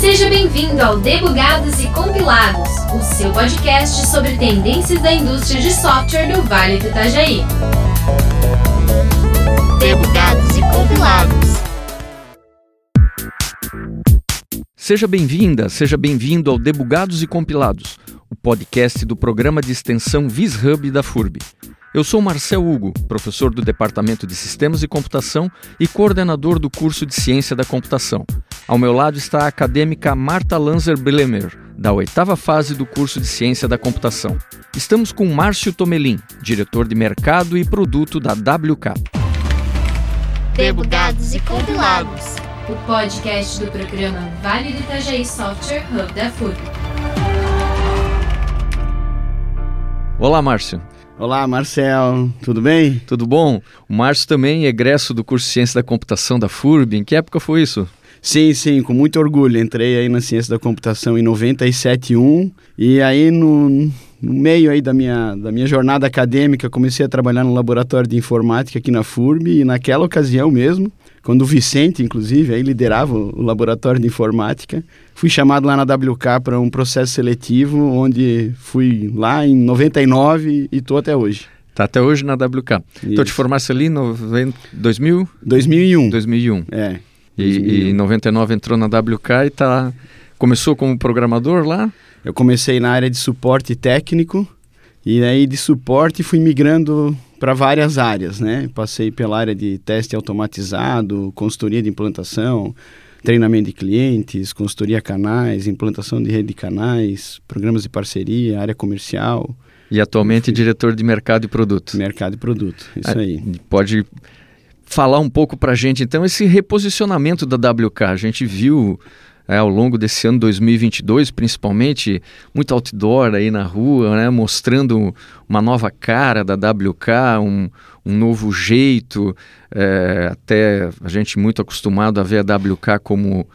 Seja bem-vindo ao Debugados e Compilados, o seu podcast sobre tendências da indústria de software do Vale do Itajaí. Debugados e Compilados. Seja bem-vinda, seja bem-vindo ao Debugados e Compilados, o podcast do programa de extensão VisHub da FURB. Eu sou Marcel Hugo, professor do Departamento de Sistemas e Computação e coordenador do curso de Ciência da Computação. Ao meu lado está a acadêmica Marta Lanzer Blemer, da oitava fase do curso de Ciência da Computação. Estamos com Márcio Tomelin, diretor de Mercado e Produto da WK. Debugados e Compilados. O podcast do programa Vale do Itajaí Software Hub da FURB. Olá, Márcio. Olá, Marcel, tudo bem? Tudo bom? O Márcio também é egresso do curso de Ciência da Computação da FURB. Em que época foi isso? Sim, sim, com muito orgulho. Entrei aí na Ciência da Computação em 97.1 e aí no, no meio aí da minha, da minha jornada acadêmica comecei a trabalhar no laboratório de informática aqui na FURB e naquela ocasião mesmo, quando o Vicente, inclusive, aí liderava o laboratório de informática, fui chamado lá na WK para um processo seletivo, onde fui lá em 99 e estou até hoje. Tá até hoje na WK. Então te formaste ali em 2000? 2001. 2001. É. E, e em 99 entrou na WK e tá começou como programador lá? Eu comecei na área de suporte técnico e aí de suporte fui migrando para várias áreas, né? Passei pela área de teste automatizado, consultoria de implantação, treinamento de clientes, consultoria canais, implantação de rede de canais, programas de parceria, área comercial. E atualmente diretor de mercado e produto. Mercado e produto, isso aí. Pode falar um pouco para a gente, então, esse reposicionamento da WK. A gente viu é, ao longo desse ano 2022, principalmente, muito outdoor aí na rua, né, mostrando uma nova cara da WK, um, um novo jeito, é, até a gente muito acostumado a ver a WK como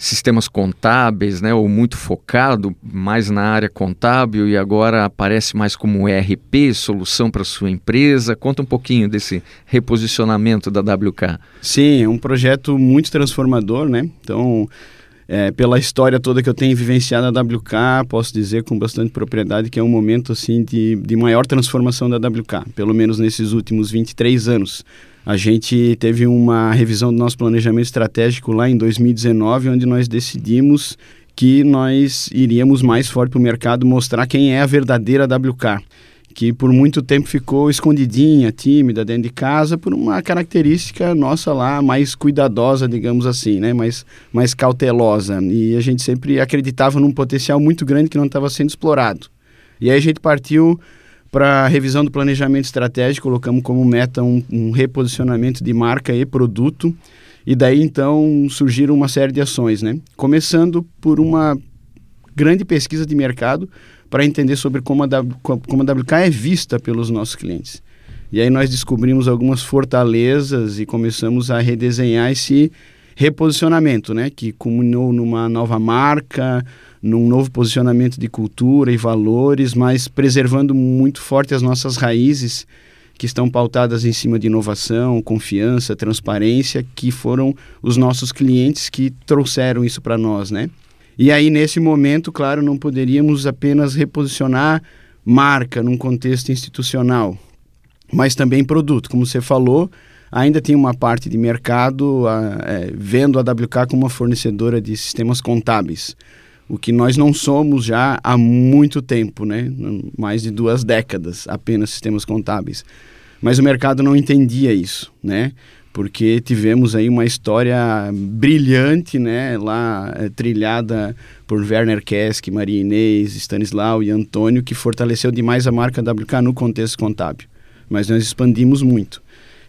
sistemas contábeis, né, ou muito focado mais na área contábil e agora aparece mais como ERP, solução para sua empresa. Conta um pouquinho desse reposicionamento da WK. Sim, é um projeto muito transformador, né? Então, é, pela história toda que eu tenho vivenciado na WK, posso dizer com bastante propriedade que é um momento assim de, de maior transformação da WK, pelo menos nesses últimos 23 anos. A gente teve uma revisão do nosso planejamento estratégico lá em 2019, onde nós decidimos que nós iríamos mais forte para o mercado mostrar quem é a verdadeira WK, que por muito tempo ficou escondidinha, tímida dentro de casa, por uma característica nossa lá mais cuidadosa, digamos assim, né? mais, mais cautelosa. E a gente sempre acreditava num potencial muito grande que não estava sendo explorado. E aí a gente partiu para a revisão do planejamento estratégico, colocamos como meta um, um, reposicionamento de marca e produto, e daí então surgiram uma série de ações, né? Começando por uma grande pesquisa de mercado para entender sobre como a, como a WK é vista pelos nossos clientes. E aí nós descobrimos algumas fortalezas e começamos a redesenhar esse reposicionamento, né? Que culminou numa nova marca, num novo posicionamento de cultura e valores, mas preservando muito forte as nossas raízes que estão pautadas em cima de inovação, confiança, transparência, que foram os nossos clientes que trouxeram isso para nós, né? E aí nesse momento, claro, não poderíamos apenas reposicionar marca num contexto institucional, mas também produto, como você falou, ainda tem uma parte de mercado a, é, vendo a WK como uma fornecedora de sistemas contábeis o que nós não somos já há muito tempo, né? mais de duas décadas, apenas sistemas contábeis. Mas o mercado não entendia isso, né? Porque tivemos aí uma história brilhante, né, lá é, trilhada por Werner Kesk, Maria Inês, Stanislau e Antônio, que fortaleceu demais a marca WK no contexto contábil. Mas nós expandimos muito.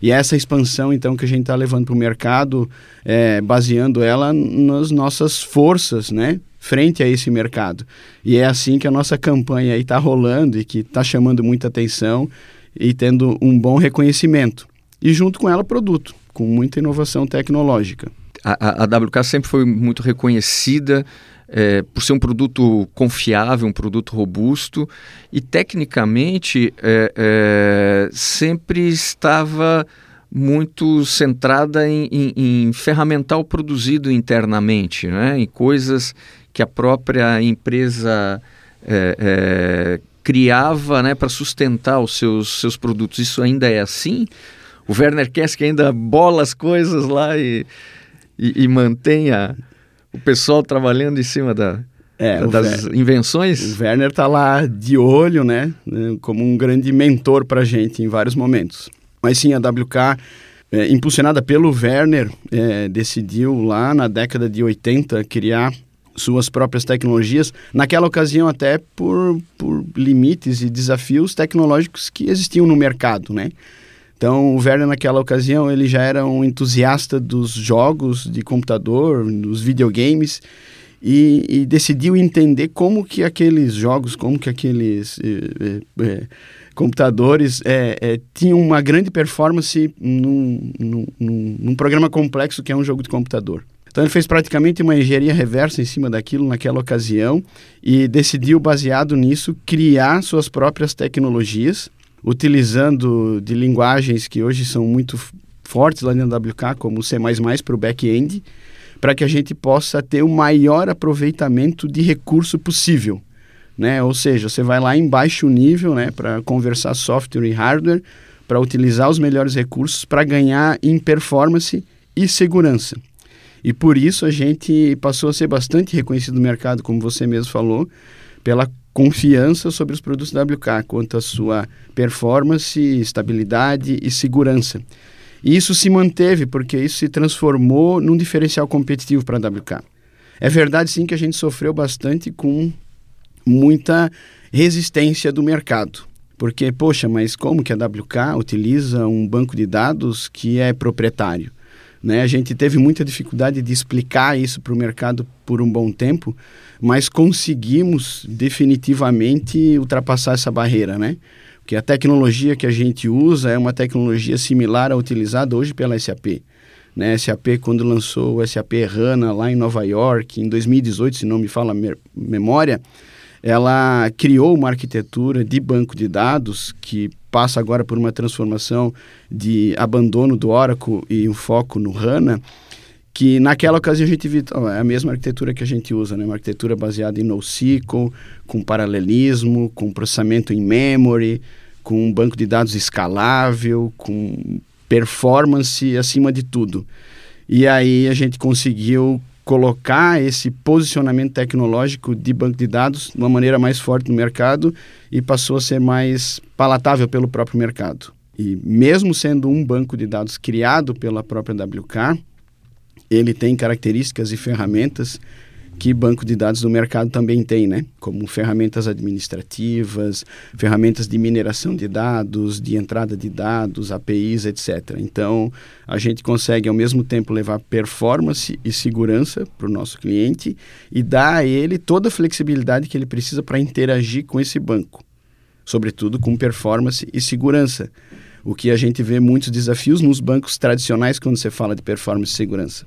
E essa expansão, então, que a gente está levando para o mercado, é, baseando ela nas nossas forças, né? frente a esse mercado. E é assim que a nossa campanha está rolando e que está chamando muita atenção e tendo um bom reconhecimento. E junto com ela, produto, com muita inovação tecnológica. A, a, WK sempre foi muito reconhecida é, por ser um produto confiável, um produto robusto e tecnicamente é, é, sempre estava muito centrada em, em, em, ferramental produzido internamente, né? em coisas que a própria empresa é, é, criava né, para sustentar os seus, seus produtos. Isso ainda é assim? O Werner Kesk ainda bola as coisas lá e, e, e mantém a, o pessoal trabalhando em cima da, é, das Ver, invenções? O Werner está lá de olho, né, né, como um grande mentor para a gente em vários momentos. Mas sim, a WK, é, impulsionada pelo Werner, é, decidiu lá na década de 80 criar suas próprias tecnologias, naquela ocasião até por, por limites e desafios tecnológicos que existiam no mercado, né? Então, o Werner, naquela ocasião, ele já era um entusiasta dos jogos de computador, dos videogames, e, e decidiu entender como que aqueles jogos, como que aqueles eh, eh, eh computadores eh, tinham uma grande performance num, num, num programa complexo que é um jogo de computador. Então ele fez praticamente uma engenharia reversa em cima daquilo naquela ocasião e decidiu, baseado nisso, criar suas próprias tecnologias utilizando de linguagens que hoje são muito fortes lá da WK, como o C++ para o back-end, para que a gente possa ter o maior aproveitamento de recurso possível. Né? Ou seja, você vai lá em baixo nível né, para conversar software e hardware, para utilizar os melhores recursos para ganhar em performance e segurança. E por isso a gente passou a ser bastante reconhecido no mercado, como você mesmo falou, pela confiança sobre os produtos WK quanto à sua performance, estabilidade e segurança. E isso se manteve porque isso se transformou num diferencial competitivo para a WK. É verdade sim que a gente sofreu bastante com muita resistência do mercado. Porque, poxa, mas como que a WK utiliza um banco de dados que é proprietário? Né? A gente teve muita dificuldade de explicar isso para o mercado por um bom tempo, mas conseguimos definitivamente ultrapassar essa barreira, né? Porque a tecnologia que a gente usa é uma tecnologia similar à utilizada hoje pela SAP. Né, SAP, quando lançou o SAP HANA lá em Nova York, em 2018, se não me fala memória, ela criou uma arquitetura de banco de dados que passa agora por uma transformação de abandono do Oracle e um foco no HANA, que naquela ocasião a gente viu é a mesma arquitetura que a gente usa, né? uma arquitetura baseada em NoSQL, com paralelismo, com processamento em memory, com um banco de dados escalável, com performance acima de tudo. E aí a gente conseguiu colocar esse posicionamento tecnológico de banco de dados de uma maneira mais forte no mercado e passou a ser mais palatável pelo próprio mercado. E mesmo sendo um banco de dados criado pela própria WK, ele tem características e ferramentas que banco de dados do mercado também tem, né? Como ferramentas administrativas, ferramentas de mineração de dados, de entrada de dados, APIs, etc. Então, a gente consegue ao mesmo tempo levar performance e segurança para o nosso cliente e dar a ele toda a flexibilidade que ele precisa para interagir com esse banco, sobretudo com performance e segurança. O que a gente vê muitos desafios nos bancos tradicionais quando você fala de performance e segurança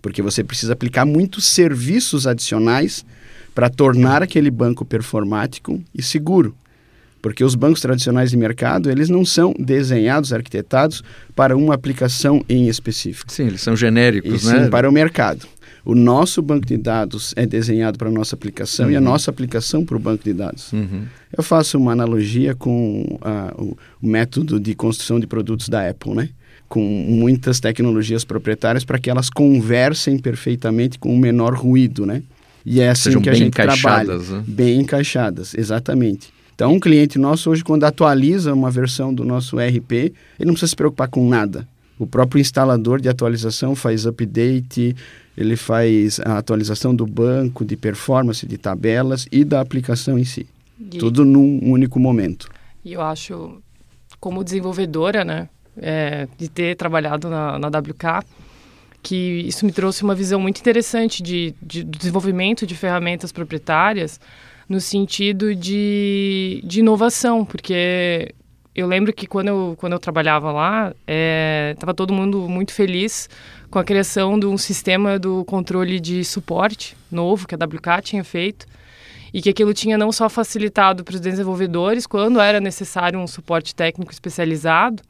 porque você precisa aplicar muitos serviços adicionais para tornar aquele banco performático e seguro. Porque os bancos tradicionais de mercado, eles não são desenhados, arquitetados para uma aplicação em específico. Sim, eles são genéricos, e, né? Sim, para o mercado. O nosso banco de dados é desenhado para a nossa aplicação uhum. e a uhum. nossa aplicação para o banco de dados. Uhum. Eu faço uma analogia com uh, o, o método de construção de produtos da Apple, né? Com muitas tecnologias proprietárias para que elas conversem perfeitamente com o menor ruído, né? E é assim Sejam que a gente trabalha. Né? Bem encaixadas, exatamente. Então, um cliente nosso hoje, quando atualiza uma versão do nosso ERP, ele não precisa se preocupar com nada. O próprio instalador de atualização faz update, ele faz a atualização do banco, de performance, de tabelas e da aplicação em si. E... Tudo num único momento. E eu acho, como desenvolvedora, né, é, de ter trabalhado na, na WK, que isso me trouxe uma visão muito interessante de, de desenvolvimento de ferramentas proprietárias no sentido de, de inovação, porque eu lembro que quando eu, quando eu trabalhava lá, estava todo mundo muito feliz com a criação de um sistema do controle de suporte novo que a WK tinha feito e que aquilo tinha não só facilitado para os desenvolvedores quando era necessário um suporte técnico especializado,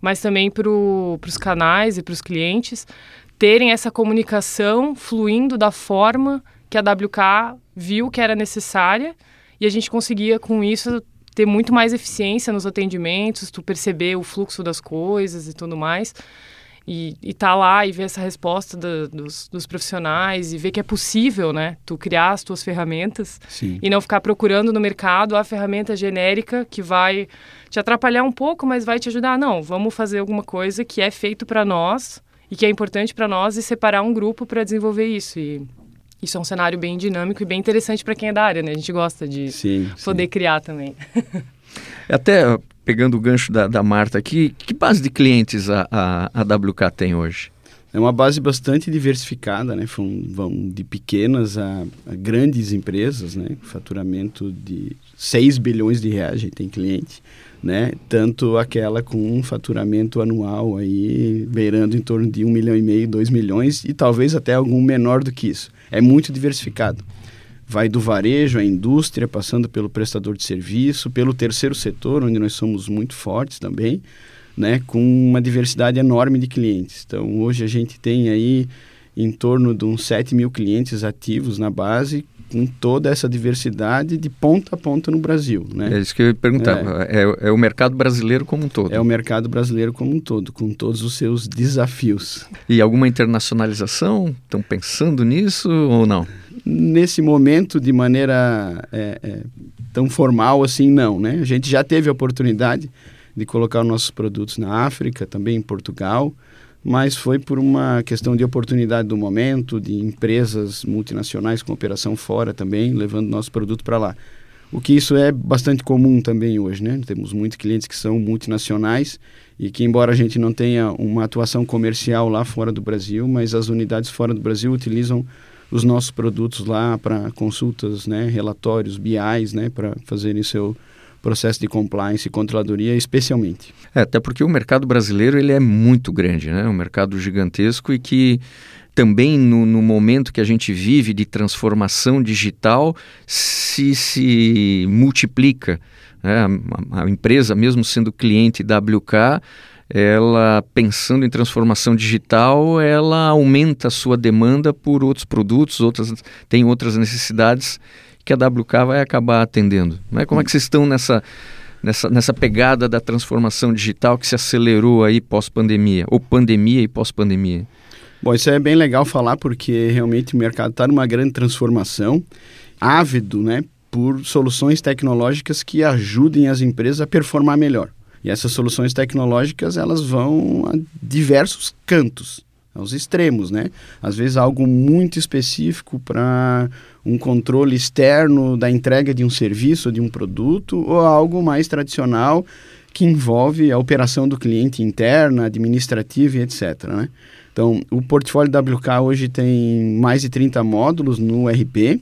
mas também para os canais e para os clientes terem essa comunicação fluindo da forma que a WK viu que era necessária e a gente conseguia com isso ter muito mais eficiência nos atendimentos, tu perceber o fluxo das coisas e tudo mais. E, estar tá lá e ver essa resposta do, dos, dos, profissionais e ver que é possível, né? Tu criar as tuas ferramentas Sim. e não ficar procurando no mercado a ferramenta genérica que vai te atrapalhar um pouco, mas vai te ajudar. Não, vamos fazer alguma coisa que é feito para nós e que é importante para nós e separar um grupo para desenvolver isso. E isso é um cenário bem dinâmico e bem interessante para quem é da área, né? A gente gosta de sim, poder sim. criar também. Até pegando o gancho da, da Marta aqui, que base de clientes a, a, a WK tem hoje? É uma base bastante diversificada, né? Vão, vão de pequenas a, a, grandes empresas, né? Faturamento de 6 bilhões de reais, a gente tem cliente, né? Tanto aquela com um faturamento anual aí beirando em torno de 1 milhão e meio, 2 milhões e talvez até algum menor do que isso. É muito diversificado. Vai do varejo à indústria, passando pelo prestador de serviço, pelo terceiro setor, onde nós somos muito fortes também, né, com uma diversidade enorme de clientes. Então, hoje a gente tem aí em torno de uns 7 mil clientes ativos na base, com toda essa diversidade de ponta a ponta no Brasil. Né? É isso que eu ia perguntar. É. É, é. o mercado brasileiro como um todo. É o mercado brasileiro como um todo, com todos os seus desafios. E alguma internacionalização? Estão pensando nisso ou não? Nesse momento, de maneira é, é, tão formal assim, não. Né? A gente já teve a oportunidade de colocar os nossos produtos na África, também em Portugal, mas foi por uma questão de oportunidade do momento, de empresas multinacionais com operação fora também, levando nosso produto para lá. O que isso é bastante comum também hoje, né? Temos muitos clientes que são multinacionais e que, embora a gente não tenha uma atuação comercial lá fora do Brasil, mas as unidades fora do Brasil utilizam os nossos produtos lá para consultas, né, relatórios, BIs, né, para fazerem seu processo de compliance e controladoria especialmente. É, até porque o mercado brasileiro ele é muito grande, né? um mercado gigantesco e que também no, no, momento que a gente vive de transformação digital se, se multiplica. Né? A, a, empresa, mesmo sendo cliente WK, ela pensando em transformação digital, ela aumenta a sua demanda por outros produtos, outras, tem outras necessidades que a WK vai acabar atendendo. Né? Como é que vocês estão nessa, nessa, nessa pegada da transformação digital que se acelerou aí pós-pandemia, ou pandemia e pós-pandemia? Bom, isso é bem legal falar porque realmente o mercado está numa grande transformação, ávido né, por soluções tecnológicas que ajudem as empresas a performar melhor. E essas soluções tecnológicas elas vão a diversos cantos aos extremos, né? Às vezes algo muito específico para um controle externo da entrega de um serviço, de um produto, ou algo mais tradicional que envolve a operação do cliente interna, administrativa e etc. Né? Então, o portfólio WK hoje tem mais de 30 módulos no RP,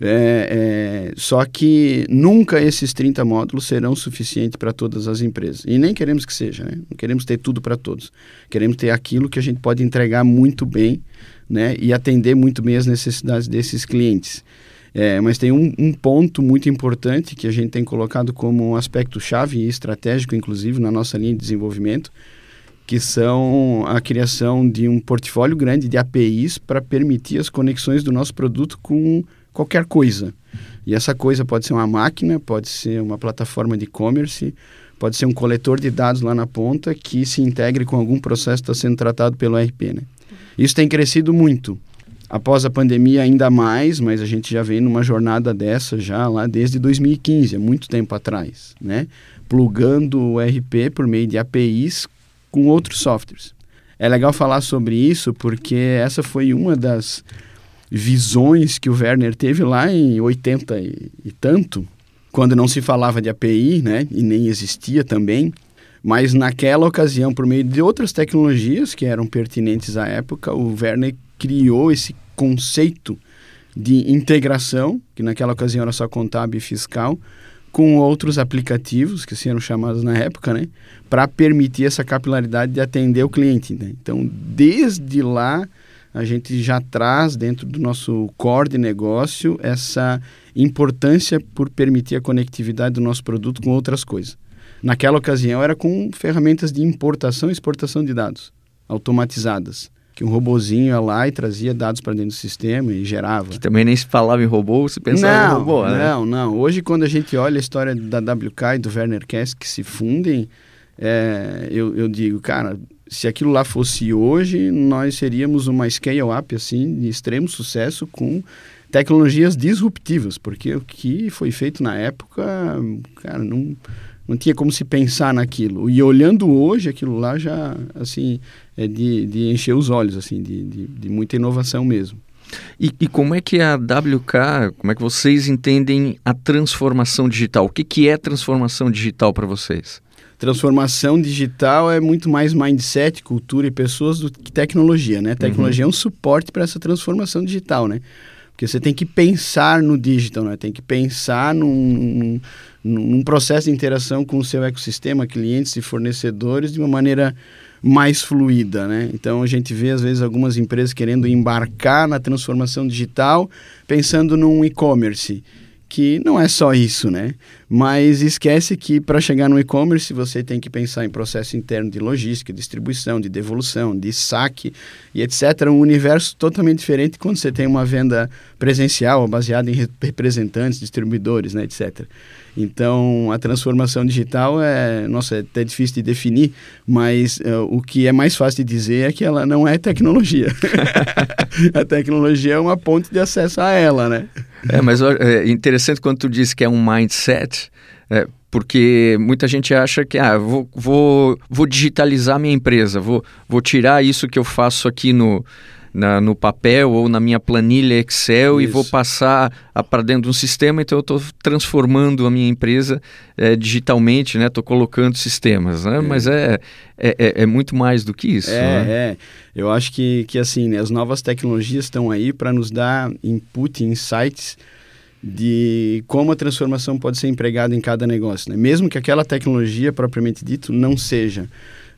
é, é, só que nunca esses 30 módulos serão suficientes para todas as empresas. E nem queremos que seja, né? Não queremos ter tudo para todos. Queremos ter aquilo que a gente pode entregar muito bem né? e atender muito bem as necessidades desses clientes. É, mas tem um, um, ponto muito importante que a gente tem colocado como um aspecto chave e estratégico, inclusive, na nossa linha de desenvolvimento, que são a criação de um portfólio grande de APIs para permitir as conexões do nosso produto com qualquer coisa. E essa coisa pode ser uma máquina, pode ser uma plataforma de e-commerce, pode ser um coletor de dados lá na ponta que se integre com algum processo que está sendo tratado pelo RP. Né? Isso tem crescido muito. Após a pandemia, ainda mais, mas a gente já vem numa jornada dessa já lá desde 2015, há muito tempo atrás, né? Plugando o RP por meio de APIs com outros softwares. É legal falar sobre isso porque essa foi uma das visões que o Werner teve lá em 80 e, e tanto, quando não se falava de API, né, e nem existia também, mas naquela ocasião, por meio de outras tecnologias que eram pertinentes à época, o Werner criou esse conceito de integração, que naquela ocasião era só contábil e fiscal, com outros aplicativos, que assim eram chamados na época, né? Para permitir essa capilaridade de atender o cliente. Né? Então, desde lá, a gente já traz dentro do nosso core de negócio essa importância por permitir a conectividade do nosso produto com outras coisas. Naquela ocasião era com ferramentas de importação e exportação de dados automatizadas que um robozinho ia lá e trazia dados para dentro do sistema e gerava. Que também nem se falava em robô, se pensava não, em robô, né? Não, não. Hoje, quando a gente olha a história da WK e do Werner Kess que se fundem, é, eu, eu digo, cara, se aquilo lá fosse hoje, nós seríamos uma scale-up, assim, de extremo sucesso com tecnologias disruptivas, porque o que foi feito na época, cara, não não tinha como se pensar naquilo. E olhando hoje, aquilo lá já, assim, é de, de encher os olhos, assim, de, de, de muita inovação mesmo. E, e, como é que a WK, como é que vocês entendem a transformação digital? O que, que é transformação digital para vocês? Transformação digital é muito mais mindset, cultura e pessoas do que tecnologia, né? Tecnologia uhum. é um suporte para essa transformação digital, né? Porque você tem que pensar no digital, né? Tem que pensar num, num processo de interação com o seu ecossistema, clientes e fornecedores de uma maneira mais fluida, né? Então a gente vê às vezes algumas empresas querendo embarcar na transformação digital, pensando num e-commerce que não é só isso, né? Mas esquece que para chegar no e-commerce você tem que pensar em processo interno de logística, distribuição, de devolução, de saque e etc. Um universo totalmente diferente quando você tem uma venda presencial baseada em representantes, distribuidores, né, etc. Então, a transformação digital é, nossa, é até difícil de definir, mas uh, o que é mais fácil de dizer é que ela não é tecnologia. a tecnologia é uma ponte de acesso a ela, né? É, mas é interessante quando tu diz que é um mindset, é, porque muita gente acha que ah, vou, vou, vou digitalizar minha empresa, vou, vou tirar isso que eu faço aqui no, na, no papel ou na minha planilha Excel Isso. e vou passar para dentro de um sistema, então eu estou transformando a minha empresa é, digitalmente, Estou né? colocando sistemas, né? É. Mas é, é, é, é, muito mais do que isso. É, né? é. Eu acho que, que assim, né, as novas tecnologias estão aí para nos dar input, insights de como a transformação pode ser empregada em cada negócio, né? Mesmo que aquela tecnologia propriamente dito não seja,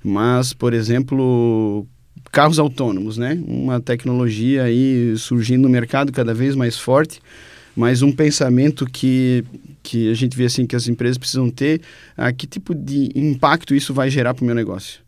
mas, por exemplo, carros autônomos, né? Uma tecnologia aí surgindo no mercado cada vez mais forte, mas um pensamento que, que a gente vê assim que as empresas precisam ter, a que tipo de impacto isso vai gerar para o meu negócio?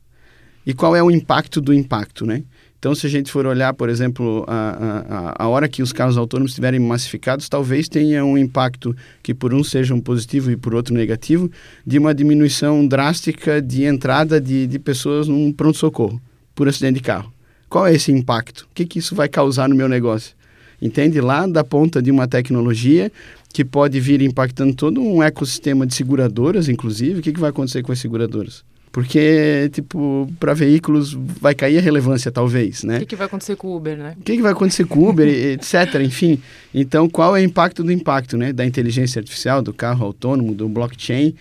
E qual é o impacto do impacto, né? Então, se a gente for olhar, por exemplo, a, a, a hora que os carros autônomos estiverem massificados, talvez tenha um impacto que por um seja um positivo e por outro negativo, de uma diminuição drástica de entrada de, de pessoas num pronto-socorro por acidente de carro. Qual é esse impacto? O que, que isso vai causar no meu negócio? Entende? Lá da ponta de uma tecnologia que pode vir impactando todo um ecossistema de seguradoras, inclusive, o que, que vai acontecer com as seguradoras? Porque, tipo, para veículos vai cair a relevância, talvez, né? O que, que vai acontecer com o Uber, né? O que, que vai acontecer com o Uber, etc. Enfim, então, qual é o impacto do impacto, né? Da inteligência artificial, do carro autônomo, do blockchain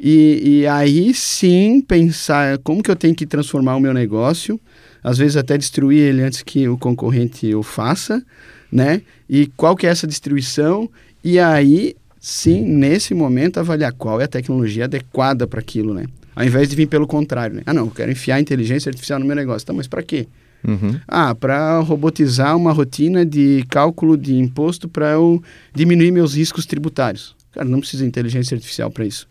e, e aí sim pensar como que eu tenho que transformar o meu negócio, às vezes até destruir ele antes que o concorrente o faça, né? E qual que é essa destruição? E aí sim, nesse momento, avaliar qual é a tecnologia adequada para aquilo, né? Ao invés de vir pelo contrário, né? Ah, não, eu quero enfiar inteligência artificial no meu negócio. Tá, mas para quê? Uhum. Ah, para robotizar uma rotina de cálculo de imposto para eu diminuir meus riscos tributários. Cara, não precisa de inteligência artificial para isso.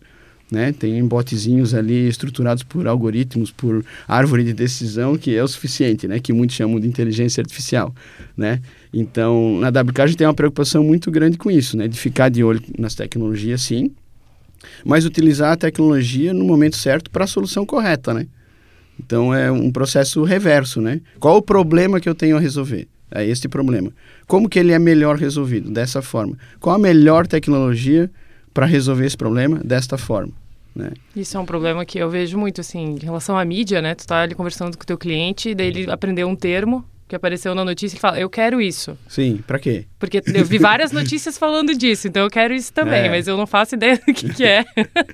Né? Tem botezinhos ali estruturados por algoritmos, por árvore de decisão, que é o suficiente, né? Que muitos chamam de inteligência artificial, né? Então, na WK a gente tem uma preocupação muito grande com isso, né? De ficar de olho nas tecnologias, sim, mas utilizar a tecnologia no momento certo para a solução correta, né? Então, é um processo reverso, né? Qual o problema que eu tenho a resolver? É este problema. Como que ele é melhor resolvido? Dessa forma. Qual a melhor tecnologia para resolver esse problema? Desta forma. Né? Isso é um problema que eu vejo muito, assim, em relação à mídia, né? Tu tá ali conversando com o teu cliente, daí ele aprendeu um termo que apareceu na notícia e fala, eu quero isso. Sim, para quê? Porque eu vi várias notícias falando disso, então eu quero isso também, é. mas eu não faço ideia do que, que é.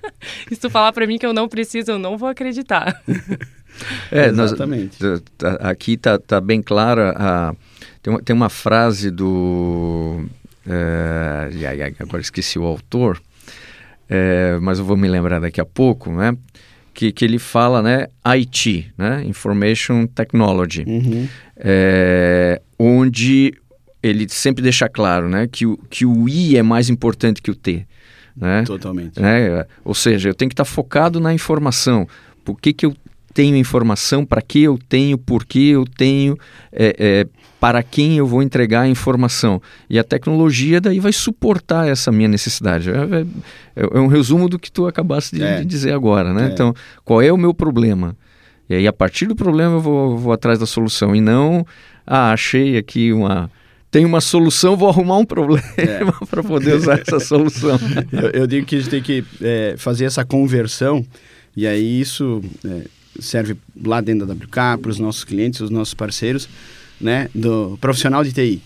Se tu falar para mim que eu não preciso, eu não vou acreditar. É, Exatamente. Nós, aqui tá, tá bem clara a... Tem uma, tem uma frase do... É, agora esqueci o autor, é, mas eu vou me lembrar daqui a pouco, né? Que, que ele fala, né? IT, né? Information Technology, Uhum. é, onde ele sempre deixa claro, né? Que o, que o I é mais importante que o T, né? Totalmente. né? Ou seja, eu tenho que estar focado na informação. Por que, que eu tenho informação? Para que eu tenho? Por que eu tenho? é, é, para quem eu vou entregar a informação? E a tecnologia daí vai suportar essa minha necessidade. É, é- é um resumo do que tu acabaste de, É. de dizer agora, né? É. Então, qual é o meu problema? E aí, a partir do problema, eu vou, vou atrás da solução. E não, ah, achei aqui uma... Tem uma solução, vou arrumar um problema É. para poder usar essa solução. Eu, eu digo que a gente tem que é, fazer essa conversão, e aí isso é, serve lá dentro da WK, para os nossos clientes, os nossos parceiros, né, do profissional de TI,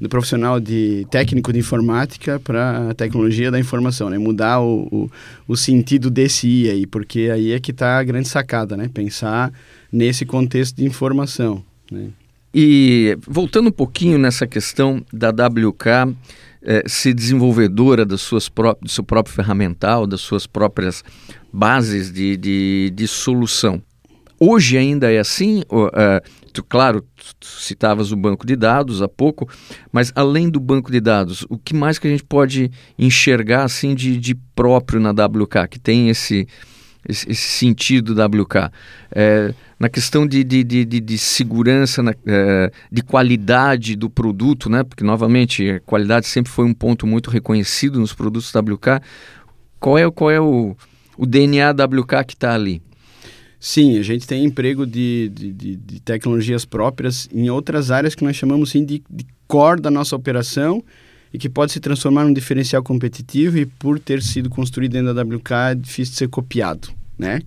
do profissional de técnico de informática para a tecnologia da informação, né, mudar o, o, o sentido desse I aí, porque aí é que está a grande sacada, né, pensar nesse contexto de informação, né. E voltando um pouquinho nessa questão da WK eh, ser desenvolvedora das suas do seu próprio ferramental, das suas próprias bases de, de, de solução. Hoje ainda é assim? Ou, eh, tu, claro, tu, citavas o banco de dados há pouco, mas além do banco de dados, o que mais que a gente pode enxergar assim de, de próprio na WK, que tem esse, esse, esse sentido WK? É, na questão de, de, de, de, de segurança, na, é, de qualidade do produto, né? porque novamente a qualidade sempre foi um ponto muito reconhecido nos produtos WK. Qual é, qual é o, o DNA WK que está ali? Sim, a gente tem emprego de, de, de, de tecnologias próprias em outras áreas que nós chamamos sim, de, de core da nossa operação e que pode se transformar num diferencial competitivo e por ter sido construído dentro da WK é difícil de ser copiado, né?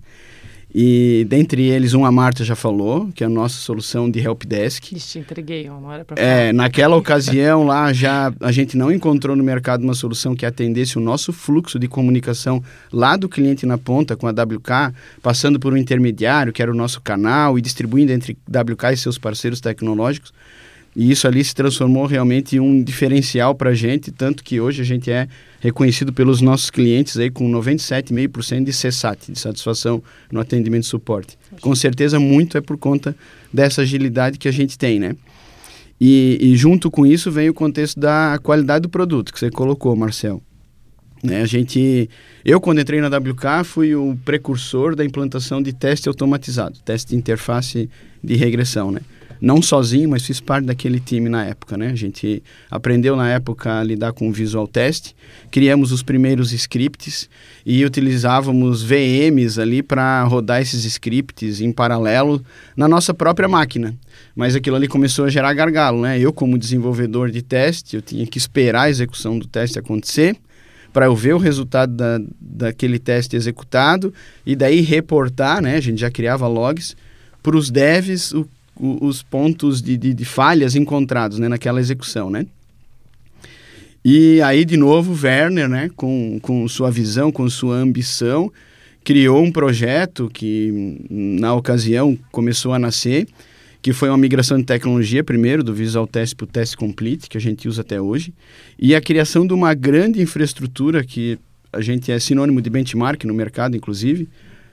E dentre eles, um a Marta já falou, que é a nossa solução de helpdesk. Te entreguei, não era pra É, naquela ocasião lá já a gente não encontrou no mercado uma solução que atendesse o nosso fluxo de comunicação lá do cliente na ponta com a WK, passando por um intermediário, que era o nosso canal, e distribuindo entre WK e seus parceiros tecnológicos. E isso ali se transformou realmente em um diferencial para a gente, tanto que hoje a gente é reconhecido pelos nossos clientes aí com 97,5% de CSAT, de satisfação no atendimento e suporte. Com certeza muito é por conta dessa agilidade que a gente tem, né? E, e junto com isso vem o contexto da qualidade do produto que você colocou, Marcel. Né, a gente, eu quando entrei na WK fui o precursor da implantação de teste automatizado, teste de interface de regressão, né? Não sozinho, mas fiz parte daquele time na época, né? A gente aprendeu na época a lidar com o Visual Test, criamos os primeiros scripts e utilizávamos VMs ali para rodar esses scripts em paralelo na nossa própria máquina. Mas aquilo ali começou a gerar gargalo, né? Eu como desenvolvedor de teste, eu tinha que esperar a execução do teste acontecer para eu ver o resultado da, daquele teste executado e daí reportar, né? A gente já criava logs para os devs o, os pontos de, de, de, falhas encontrados né? naquela execução, né? E aí, de novo, Werner, né? Com, com sua visão, com sua ambição, criou um projeto que, na ocasião, começou a nascer, que foi uma migração de tecnologia, primeiro, do Visual Test para o Test Complete, que a gente usa até hoje, e a criação de uma grande infraestrutura que a gente é sinônimo de benchmark no mercado, inclusive,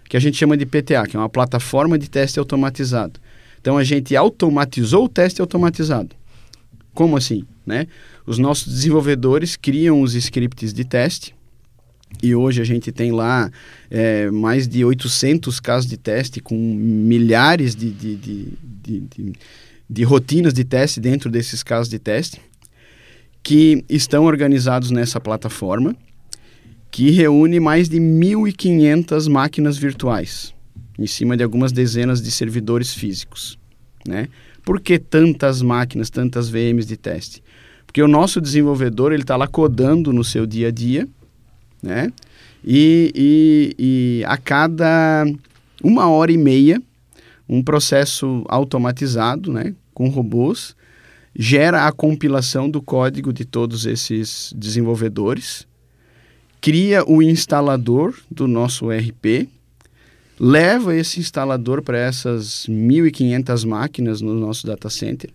que a gente chama de PTA, que é uma plataforma de teste automatizado. Então, a gente automatizou o teste automatizado. Como assim? Né? Os nossos desenvolvedores criam os scripts de teste, e hoje a gente tem lá é, mais de 800 casos de teste com milhares de, de, de, de, de rotinas de teste dentro desses casos de teste que estão organizados nessa plataforma que reúne mais de 1.500 máquinas virtuais em cima de algumas dezenas de servidores físicos. Né? Por que tantas máquinas, tantas VMs de teste? Porque o nosso desenvolvedor ele está lá codando no seu dia a dia, né? E, e, e, a cada uma hora e meia, um processo automatizado, né, com robôs, gera a compilação do código de todos esses desenvolvedores, cria o instalador do nosso RP, leva esse instalador para essas 1.500 máquinas no nosso data center,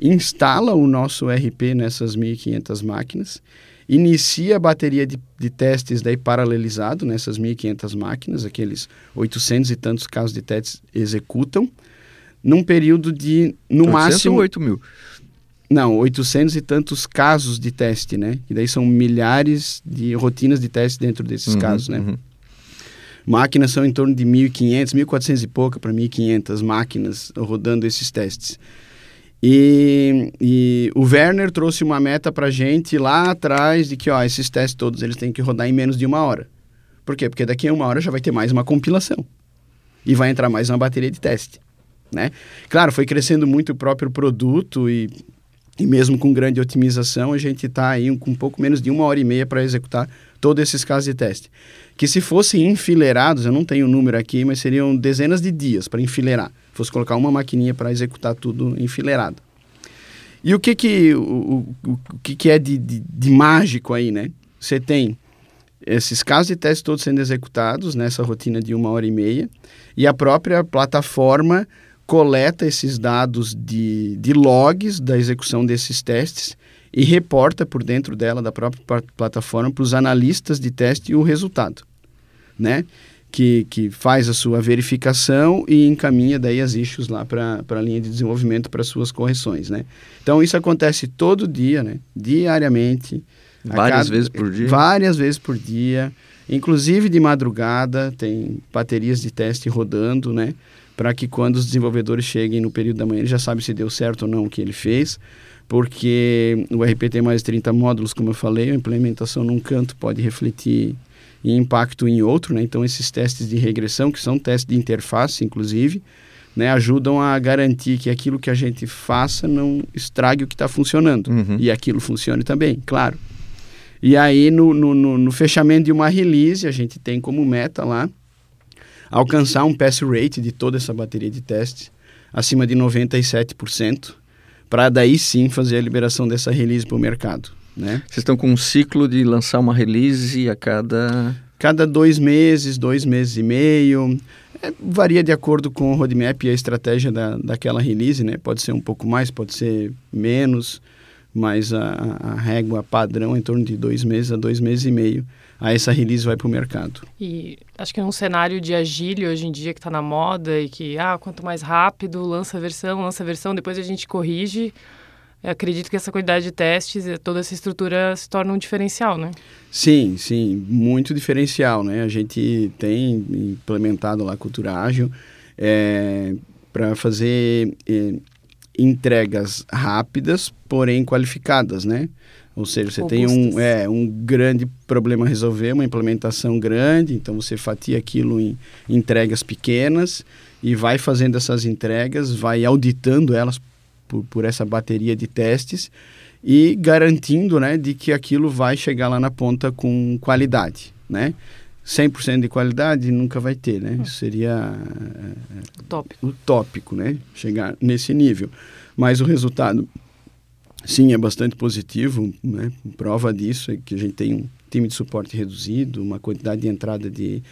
instala o nosso RP nessas 1.500 máquinas inicia a bateria de, de testes daí paralelizado nessas 1.500 máquinas, aqueles 800 e tantos casos de testes executam, num período de, no 800 máximo... ou 8 mil? Não, 800 e tantos casos de teste, né? E daí são milhares de rotinas de teste dentro desses Uhum, casos, né? uhum. Máquinas são em torno de 1.500, 1.400 e pouca para 1.500 máquinas rodando esses testes. E, e o Werner trouxe uma meta para gente lá atrás de que ó, esses testes todos eles têm que rodar em menos de uma hora. Por quê? Porque daqui a uma hora já vai ter mais uma compilação e vai entrar mais uma bateria de teste. Né? Claro, foi crescendo muito o próprio produto e, e mesmo com grande otimização, a gente está aí com um pouco menos de uma hora e meia para executar todos esses casos de teste. Que se fossem enfileirados, eu não tenho o número aqui, mas seriam dezenas de dias para enfileirar. Fosse colocar uma maquininha para executar tudo enfileirado. E o que que, o, o, o que, que é de, de, de mágico aí, né? Você tem esses casos de teste todos sendo executados nessa rotina de uma hora e meia e a própria plataforma coleta esses dados de, de logs da execução desses testes e reporta por dentro dela, da própria pla- plataforma, para os analistas de teste o resultado, né? Que, que faz a sua verificação e encaminha daí as issues lá para a linha de desenvolvimento para suas correções, né? Então isso acontece todo dia, né? Diariamente. Várias cada- vezes por dia. Várias vezes por dia. Inclusive de madrugada, tem baterias de teste rodando, né? Para que quando os desenvolvedores cheguem no período da manhã, ele já sabe se deu certo ou não o que ele fez. Porque o RP tem mais de 30 módulos, como eu falei, a implementação num canto pode refletir em impacto em outro, né? Então esses testes de regressão, que são testes de interface, inclusive, né, ajudam a garantir que aquilo que a gente faça não estrague o que está funcionando. Uhum. E aquilo funcione também, claro. E aí, no, no, no, no fechamento de uma release, a gente tem como meta lá alcançar um pass rate de toda essa bateria de testes acima de 97%, para daí sim fazer a liberação dessa release para o mercado. Né? Vocês estão com um ciclo de lançar uma release a cada. Cada dois meses, dois meses e meio. É, varia de acordo com o roadmap e a estratégia da, daquela release, né? Pode ser um pouco mais, pode ser menos, mas a, a régua padrão é em torno de dois meses a dois meses e meio. Aí essa release vai para o mercado. E acho que num cenário de agile hoje em dia que está na moda e que, ah, quanto mais rápido, lança a versão, lança a versão, depois a gente corrige. Eu acredito que essa quantidade de testes e toda essa estrutura se torna um diferencial, né? Sim, sim, muito diferencial, né? A gente tem implementado lá a cultura ágil é, para fazer é, entregas rápidas, porém qualificadas, né? Ou seja, você tem um, é, um grande problema a resolver, uma implementação grande, então você fatia aquilo em entregas pequenas e vai fazendo essas entregas, vai auditando elas por, por essa bateria de testes e garantindo né, de que aquilo vai chegar lá na ponta com qualidade, né? 100% de qualidade nunca vai ter, né? Isso seria Top. utópico, né? Chegar nesse nível. Mas o resultado, sim, é bastante positivo, né? Prova disso é que a gente tem um time de suporte reduzido, uma quantidade de entrada de,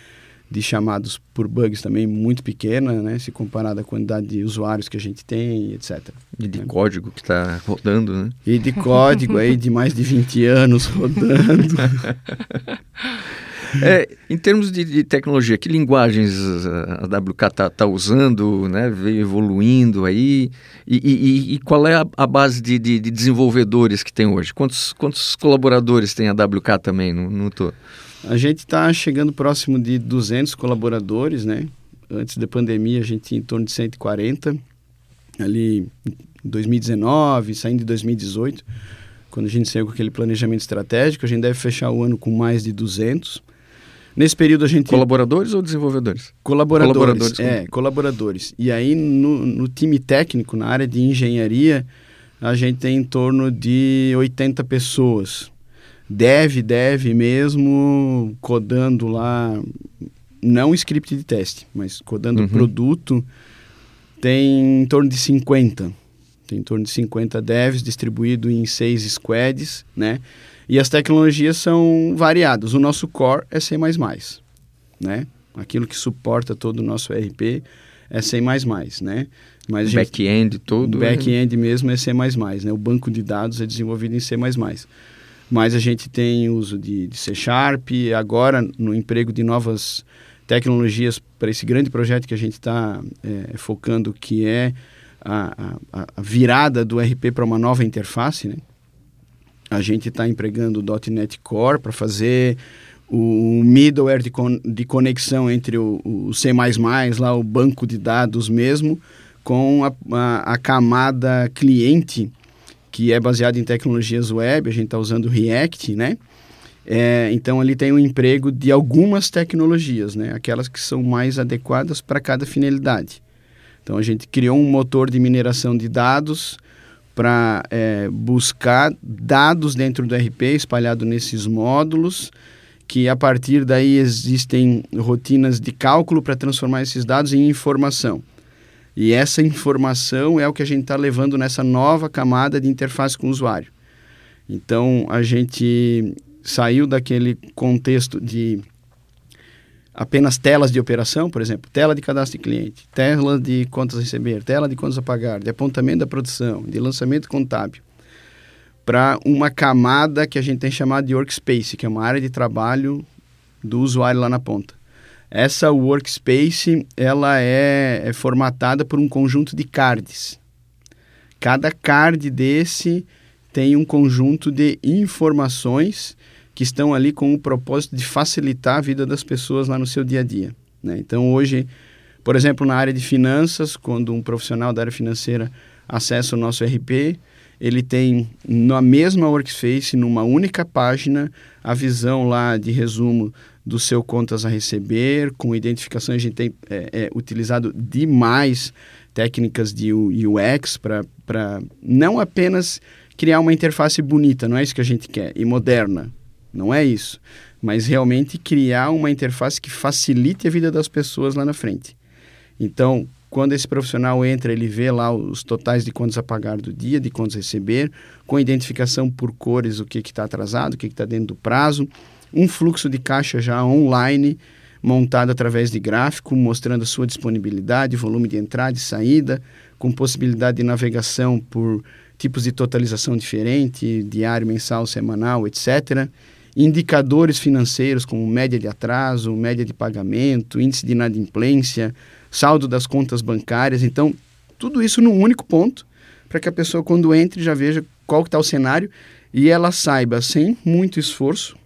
de chamados por bugs também muito pequena, né? Se comparado à quantidade de usuários que a gente tem, etc. E de É. código que está rodando, né? E de código aí de mais de 20 anos rodando. É, em termos de, de tecnologia, que linguagens a a WK está tá usando, né? Veio evoluindo aí? E, e- e- qual é a, a base de, de- de desenvolvedores que tem hoje? Quantos, quantos colaboradores tem a WK também? Não tô. A gente está chegando próximo de 200 colaboradores, né? Antes da pandemia a gente tinha em torno de 140. Ali em 2019, saindo de 2018, quando a gente saiu com aquele planejamento estratégico, a gente deve fechar o ano com mais de 200. Nesse período a gente Colaboradores ou desenvolvedores? Colaboradores, Colaboradores, é, colaboradores. E aí, no, no time técnico, na área de engenharia, a gente tem em torno de 80 pessoas. Deve, deve mesmo, codando lá, não script de teste, mas codando Uhum. produto, tem em torno de 50. Tem em torno de 50 devs distribuído em seis squads, né? E as tecnologias são variadas. O nosso core é C++, né? Aquilo que suporta todo o nosso RP é C++, né? Mas Back-end todo. o back-end mesmo é C++, né? O banco de dados é desenvolvido em C++. mas a gente tem uso de, de C Sharp, agora no emprego de novas tecnologias para esse grande projeto que a gente está é, focando, que é a, a, a virada do RP para uma nova interface, né? A gente está empregando o .NET Core para fazer o middleware de, con de conexão entre o, o, C++, lá o banco de dados mesmo, com a, a, a camada cliente, que é baseada em tecnologias web, a gente está usando React, né? É, então, ali tem o um emprego de algumas tecnologias, né? aquelas que são mais adequadas para cada finalidade. Então, a gente criou um motor de mineração de dados para é, buscar dados dentro do RP espalhado nesses módulos, que a partir daí existem rotinas de cálculo para transformar esses dados em informação. E essa informação é o que a gente está levando nessa nova camada de interface com o usuário. Então, a gente saiu daquele contexto de apenas telas de operação, por exemplo, tela de cadastro de cliente, tela de contas a receber, tela de contas a pagar, de apontamento da produção, de lançamento contábil, para uma camada que a gente tem chamado de workspace, que é uma área de trabalho do usuário lá na ponta. Essa workspace ela é, é formatada por um conjunto de cards. Cada card desse tem um conjunto de informações que estão ali com o propósito de facilitar a vida das pessoas lá no seu dia a dia. Né? Então, hoje, por exemplo, na área de finanças, quando um profissional da área financeira acessa o nosso RP, ele tem na mesma workspace, numa única página, a visão lá de resumo do seu contas a receber, com identificação, a gente tem é, é, utilizado demais técnicas de UX para não apenas criar uma interface bonita, não é isso que a gente quer, e moderna, não é isso. Mas realmente criar uma interface que facilite a vida das pessoas lá na frente. Então, quando esse profissional entra, ele vê lá os totais de contas a pagar do dia, de contas a receber, com identificação por cores, o que está atrasado, o que está dentro do prazo, um fluxo de caixa já online, montado através de gráfico, mostrando a sua disponibilidade, volume de entrada e saída, com possibilidade de navegação por tipos de totalização diferente, diário, mensal, semanal, etc indicadores financeiros como média de atraso, média de pagamento, índice de inadimplência, saldo das contas bancárias. Então, tudo isso num único ponto, para que a pessoa, quando entre, já veja qual está o cenário e ela saiba, sem muito esforço,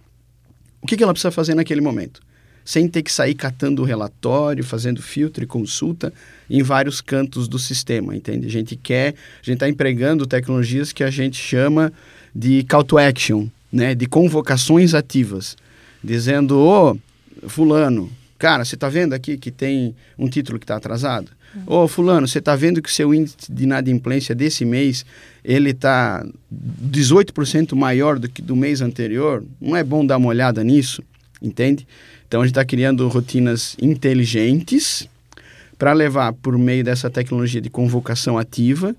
o que, que ela precisa fazer naquele momento. Sem ter que sair catando o relatório, fazendo filtro e consulta em vários cantos do sistema, entende? A gente quer, a gente está empregando tecnologias que a gente chama de call to action, né, de convocações ativas, dizendo, ô, oh, fulano, cara, você está vendo aqui que tem um título que está atrasado? Ô, oh, fulano, você está vendo que o seu índice de inadimplência desse mês, ele está 18% maior do que do mês anterior? Não é bom dar uma olhada nisso? Entende? Então, a gente está criando rotinas inteligentes para levar, por meio dessa tecnologia de convocação ativa,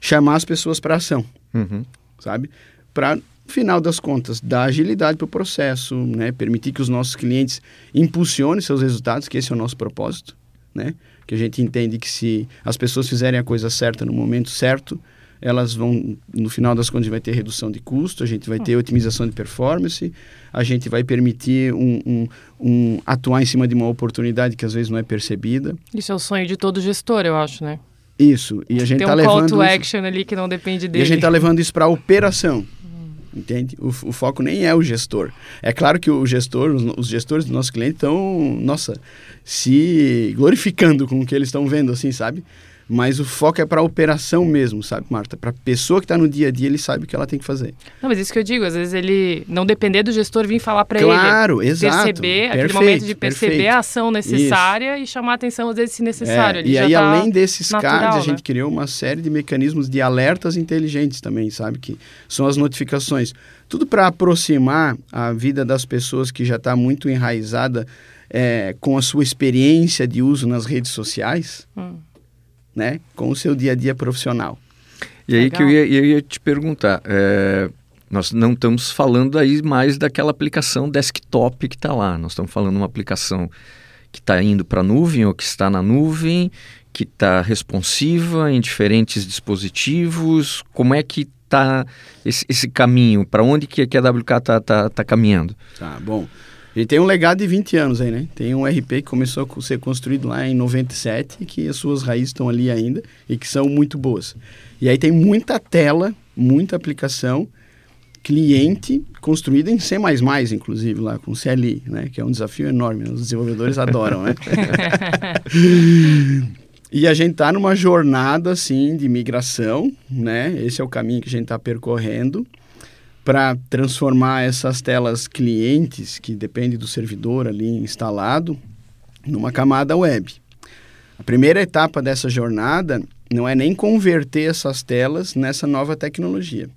chamar as pessoas para ação, uhum. sabe? Para final das contas, dar agilidade para o processo, né? permitir que os nossos clientes impulsionem seus resultados, que esse é o nosso propósito, né? que a gente entende que se as pessoas fizerem a coisa certa no momento certo, elas vão, no final das contas, vai ter redução de custo, a gente vai ter otimização de performance, a gente vai permitir um, um, um atuar em cima de uma oportunidade que às vezes não é percebida. Isso é o sonho de todo gestor, eu acho, né? Isso, e a gente está um levando... Tem um call to action ali que não depende dele. E a gente está levando isso para a operação entende? O, o, foco nem é o gestor. É claro que o gestor, os, os gestores do nosso cliente estão, nossa, se glorificando com o que eles estão vendo, assim, sabe? Mas o foco é para a operação mesmo, sabe, Marta? Para a pessoa que está no dia a dia, ele sabe o que ela tem que fazer. Não, mas isso que eu digo, às vezes ele não depender do gestor vir falar para ele. Claro, exato. Perceber, perfeito, aquele momento de perceber perfeito. a ação necessária isso. e chamar a atenção às vezes se necessário. É, e aí, tá além desses natural, cards, a gente né? criou uma série de mecanismos de alertas inteligentes também, sabe? Que são as notificações. Tudo para aproximar a vida das pessoas que já está muito enraizada é, com a sua experiência de uso nas redes sociais. Hum né, com o seu dia a dia profissional. E aí Legal. que eu ia, eu ia te perguntar, é, nós não estamos falando aí mais daquela aplicação desktop que está lá, nós estamos falando de uma aplicação que está indo para a nuvem ou que está na nuvem, que está responsiva em diferentes dispositivos. Como é que está esse, esse, caminho? Para onde que, que a WK está tá, tá caminhando? Tá, bom. Ele tem um legado de 20 anos aí, né? Tem um RP que começou a ser construído lá em 97 e que as suas raízes estão ali ainda e que são muito boas. E aí tem muita tela, muita aplicação, cliente construída em C++, inclusive, lá com CLI, né? Que é um desafio enorme, né? os desenvolvedores adoram, né? e a gente está numa jornada, assim, de migração, né? Esse é o caminho que a gente está percorrendo para transformar essas telas clientes, que depende do servidor ali instalado, numa camada web. A primeira etapa dessa jornada não é nem converter essas telas nessa nova tecnologia.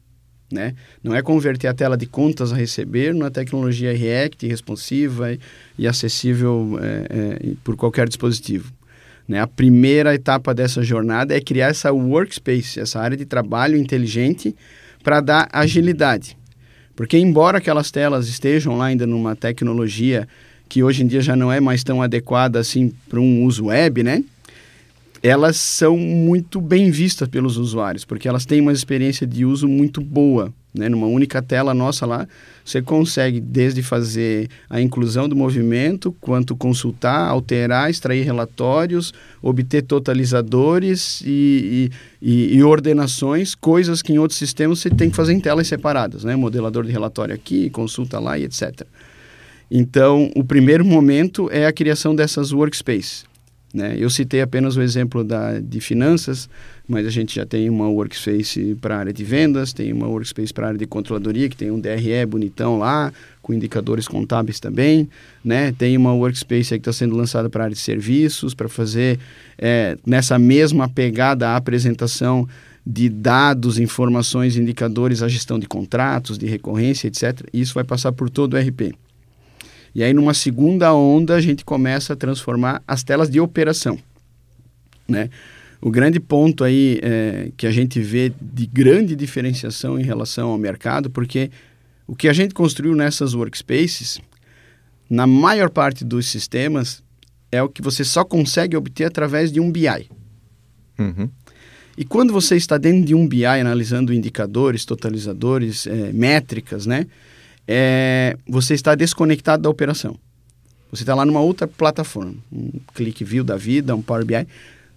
Né? Não é converter a tela de contas a receber numa tecnologia React, responsiva e acessível é, é, por qualquer dispositivo. Né? A primeira etapa dessa jornada é criar essa workspace, essa área de trabalho inteligente para dar agilidade. Porque, embora aquelas telas estejam lá ainda numa tecnologia que hoje em dia já não é mais tão adequada assim para um uso web, né? Elas são muito bem vistas pelos usuários, porque elas têm uma experiência de uso muito boa. Né? Numa única tela nossa lá, você consegue desde fazer a inclusão do movimento, quanto consultar, alterar, extrair relatórios, obter totalizadores e, e, e, ordenações, coisas que em outros sistemas você tem que fazer em telas separadas, né? Modelador de relatório aqui, consulta lá e etc. Então, o primeiro momento é a criação dessas workspaces. Né? Eu citei apenas o exemplo da, de finanças, mas a gente já tem uma workspace para a área de vendas, tem uma workspace para a área de controladoria, que tem um DRE bonitão lá, com indicadores contábeis também. Né? Tem uma workspace que está sendo lançada para a área de serviços, para fazer é, nessa mesma pegada a apresentação de dados, informações, indicadores, a gestão de contratos, de recorrência, etc. Isso vai passar por todo o RP. E aí, numa segunda onda, a gente começa a transformar as telas de operação. Né? O grande ponto aí é, que a gente vê de grande diferenciação em relação ao mercado, porque o que a gente construiu nessas workspaces, na maior parte dos sistemas, é o que você só consegue obter através de um BI. Uhum. E quando você está dentro de um BI analisando indicadores, totalizadores, é, métricas, né? é, você está desconectado da operação. Você está lá numa outra plataforma, um Click View da vida, um Power BI,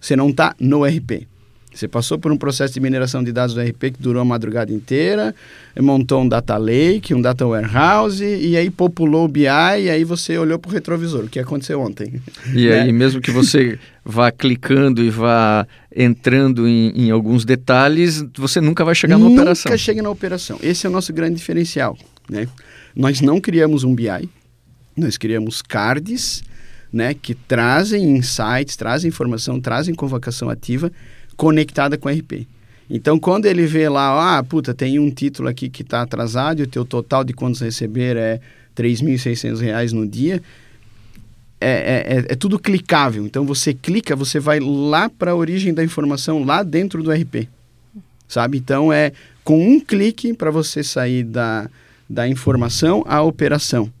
você não está no RP. Você passou por um processo de mineração de dados do RP que durou a madrugada inteira, montou um data lake, um data warehouse, e aí populou o BI, e aí você olhou para o retrovisor, o que aconteceu ontem. E né? aí, mesmo que você vá clicando e vá entrando em, em alguns detalhes, você nunca vai chegar nunca na operação. Nunca chega na operação. Esse é o nosso grande diferencial. Né? Nós não criamos um BI, nós criamos cards né, que trazem insights, trazem informação, trazem convocação ativa conectada com RP. Então, quando ele vê lá, ah, puta, tem um título aqui que está atrasado e o teu total de quantos receber é R$ 3.600 no dia, é, é, é, é, tudo clicável. Então, você clica, você vai lá para a origem da informação, lá dentro do RP. Sabe? Então, é com um clique para você sair da, da informação à operação.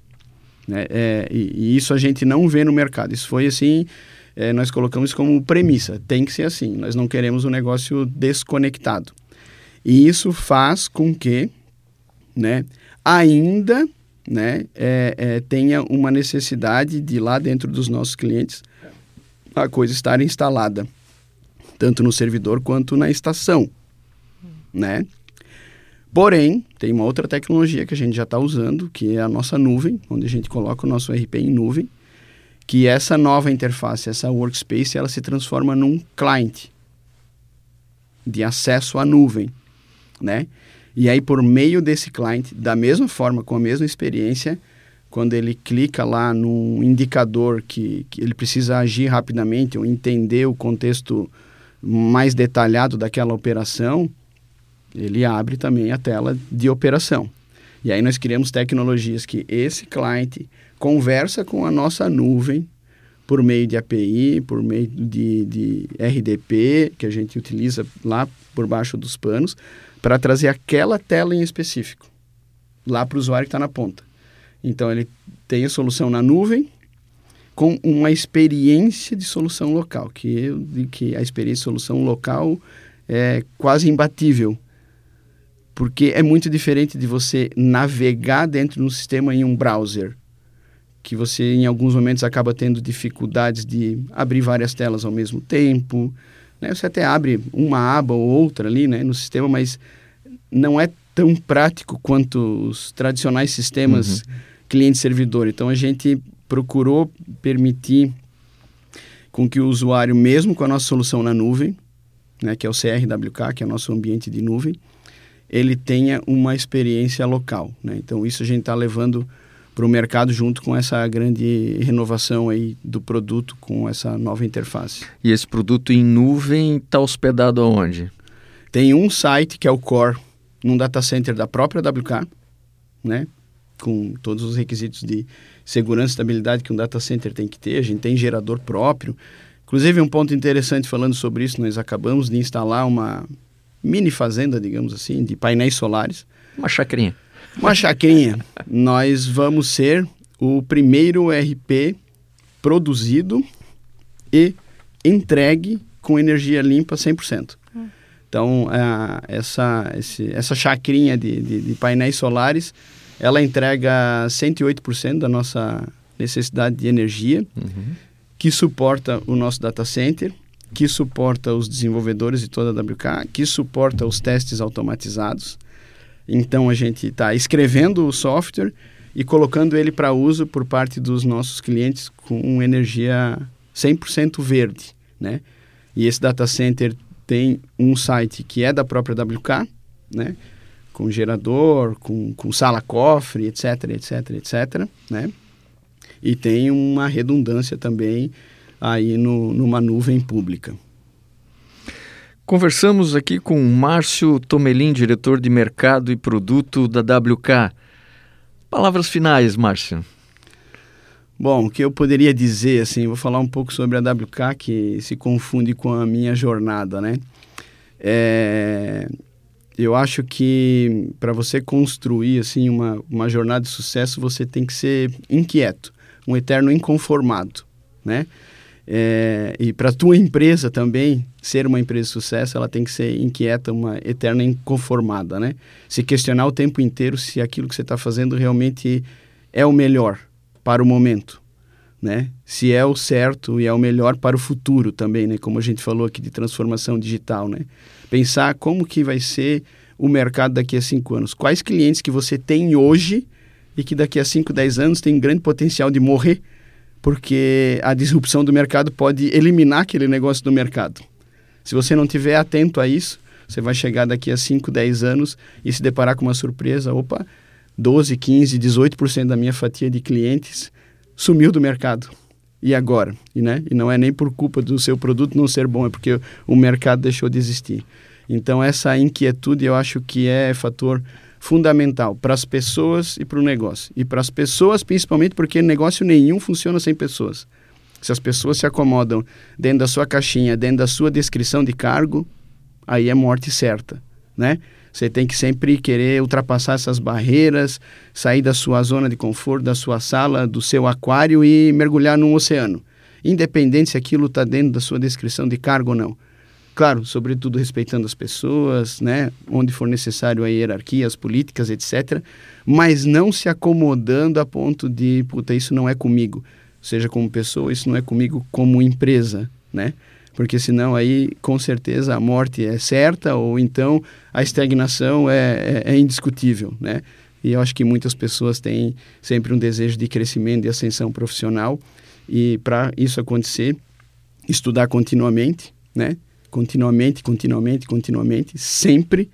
Né? É, e, e, isso a gente não vê no mercado. Isso foi assim, é, nós colocamos como premissa. Tem que ser assim. Nós não queremos um negócio desconectado. E isso faz com que, né, ainda, né, é, é tenha uma necessidade de lá dentro dos nossos clientes a coisa estar instalada, tanto no servidor quanto na estação, né? Porém, tem uma outra tecnologia que a gente já está usando, que é a nossa nuvem, onde a gente coloca o nosso RP em nuvem, que essa nova interface, essa workspace, ela se transforma num client de acesso à nuvem, né? E aí, por meio desse client, da mesma forma, com a mesma experiência, quando ele clica lá num indicador que, que ele precisa agir rapidamente ou entender o contexto mais detalhado daquela operação, ele abre também a tela de operação. E aí nós criamos tecnologias que esse cliente conversa com a nossa nuvem por meio de API, por meio de, de RDP, que a gente utiliza lá por baixo dos panos, para trazer aquela tela em específico, lá para o usuário que está na ponta. Então ele tem a solução na nuvem com uma experiência de solução local, que, que a experiência de solução local é quase imbatível Porque é muito diferente de você navegar dentro de um sistema em um browser, que você em alguns momentos acaba tendo dificuldades de abrir várias telas ao mesmo tempo. Né? Você até abre uma aba ou outra ali né, no sistema, mas não é tão prático quanto os tradicionais sistemas uhum. cliente-servidor. Então a gente procurou permitir com que o usuário, mesmo com a nossa solução na nuvem, né, que é o CRWK, que é o nosso ambiente de nuvem, ele tenha uma experiência local. Né? Então isso a gente está levando para o mercado junto com essa grande renovação aí do produto com essa nova interface. E esse produto em nuvem está hospedado aonde? Tem um site que é o Core, num data center da própria WK, né? com todos os requisitos de segurança e estabilidade que um data center tem que ter. A gente tem gerador próprio. Inclusive, um ponto interessante falando sobre isso, nós acabamos de instalar uma mini fazenda, digamos assim, de painéis solares. Uma chacrinha. Uma chacrinha. nós vamos ser o primeiro RP produzido e entregue com energia limpa 100%. Hum. Então, essa, esse, essa chacrinha de, de, de painéis solares ela entrega 108% da nossa necessidade de energia, uhum. que suporta o nosso data center, que suporta os desenvolvedores de toda a WK, que suporta os testes automatizados. Então a gente está escrevendo o software e colocando ele para uso por parte dos nossos clientes com energia 100% verde, né? E esse data center tem um site que é da própria WK, né? com gerador, com, com sala-cofre, etc, etc, etc, né? E tem uma redundância também aí no, numa nuvem pública. Conversamos aqui com Márcio Tomelin, diretor de mercado e produto da WK. Palavras finais, Márcio. Bom, o que eu poderia dizer, assim, vou falar um pouco sobre a WK, que se confunde com a minha jornada, né? É, eu acho que para você construir assim uma, uma jornada de sucesso, você tem que ser inquieto, um eterno inconformado, né? É, e para tua empresa também ser uma empresa de sucesso, ela tem que ser inquieta, uma eterna inconformada, né? Se questionar o tempo inteiro se aquilo que você está fazendo realmente é o melhor para o momento, né? Se é o certo e é o melhor para o futuro também, né? Como a gente falou aqui de transformação digital, né? Pensar como que vai ser o mercado daqui a cinco anos. Quais clientes que você tem hoje e que daqui a 5, 10 anos tem grande potencial de morrer, porque a disrupção do mercado pode eliminar aquele negócio do mercado. Se você não tiver atento a isso, você vai chegar daqui a 5, 10 anos e se deparar com uma surpresa, opa, 12, 15, 18% da minha fatia de clientes sumiu do mercado. E agora? E, né? e não é nem por culpa do seu produto não ser bom, é porque o mercado deixou de existir. Então, essa inquietude eu acho que é fator fundamental para as pessoas e para o negócio. E para as pessoas, principalmente, porque negócio nenhum funciona sem pessoas. Se as pessoas se acomodam dentro da sua caixinha, dentro da sua descrição de cargo, aí é morte certa, né? Você tem que sempre querer ultrapassar essas barreiras, sair da sua zona de conforto, da sua sala, do seu aquário e mergulhar num oceano. Independente se aquilo está dentro da sua descrição de cargo ou não. Claro, sobretudo respeitando as pessoas, né? onde for necessário a hierarquia, as políticas, etc. Mas não se acomodando a ponto de, puta, isso não é comigo. Seja como pessoa, isso não é comigo como empresa, né? porque senão aí com certeza a morte é certa ou então a estagnação é, é, é indiscutível, né? E eu acho que muitas pessoas têm sempre um desejo de crescimento, de ascensão profissional e para isso acontecer, estudar continuamente, né? Continuamente, continuamente, continuamente, sempre,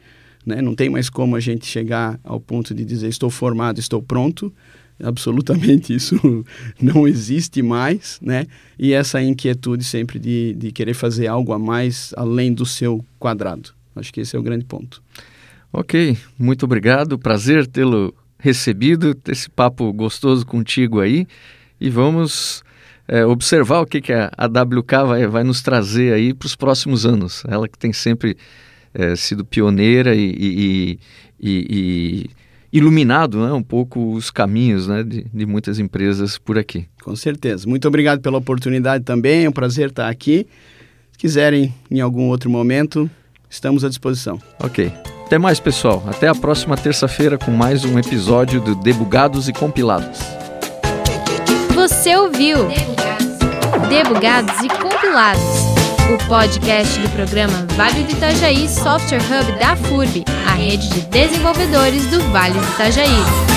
né? Não tem mais como a gente chegar ao ponto de dizer estou formado, estou pronto, absolutamente isso não existe mais, né? E essa inquietude sempre de, de querer fazer algo a mais além do seu quadrado. Acho que esse é o grande ponto. Ok, muito obrigado. Prazer tê-lo recebido, ter esse papo gostoso contigo aí. E vamos é, observar o que, que a, a WK vai, vai nos trazer aí para os próximos anos. Ela que tem sempre é, sido pioneira e, e, e, e iluminado né, um pouco os caminhos né, de, de muitas empresas por aqui. Com certeza. Muito obrigado pela oportunidade também. É um prazer estar aqui. Se quiserem, em algum outro momento, estamos à disposição. Ok. Até mais, pessoal. Até a próxima terça-feira com mais um episódio do Debugados e Compilados. Você ouviu Debugados, e Compilados, o podcast do programa Vale do Itajaí Software Hub da FURB, a rede de desenvolvedores do Vale do Itajaí.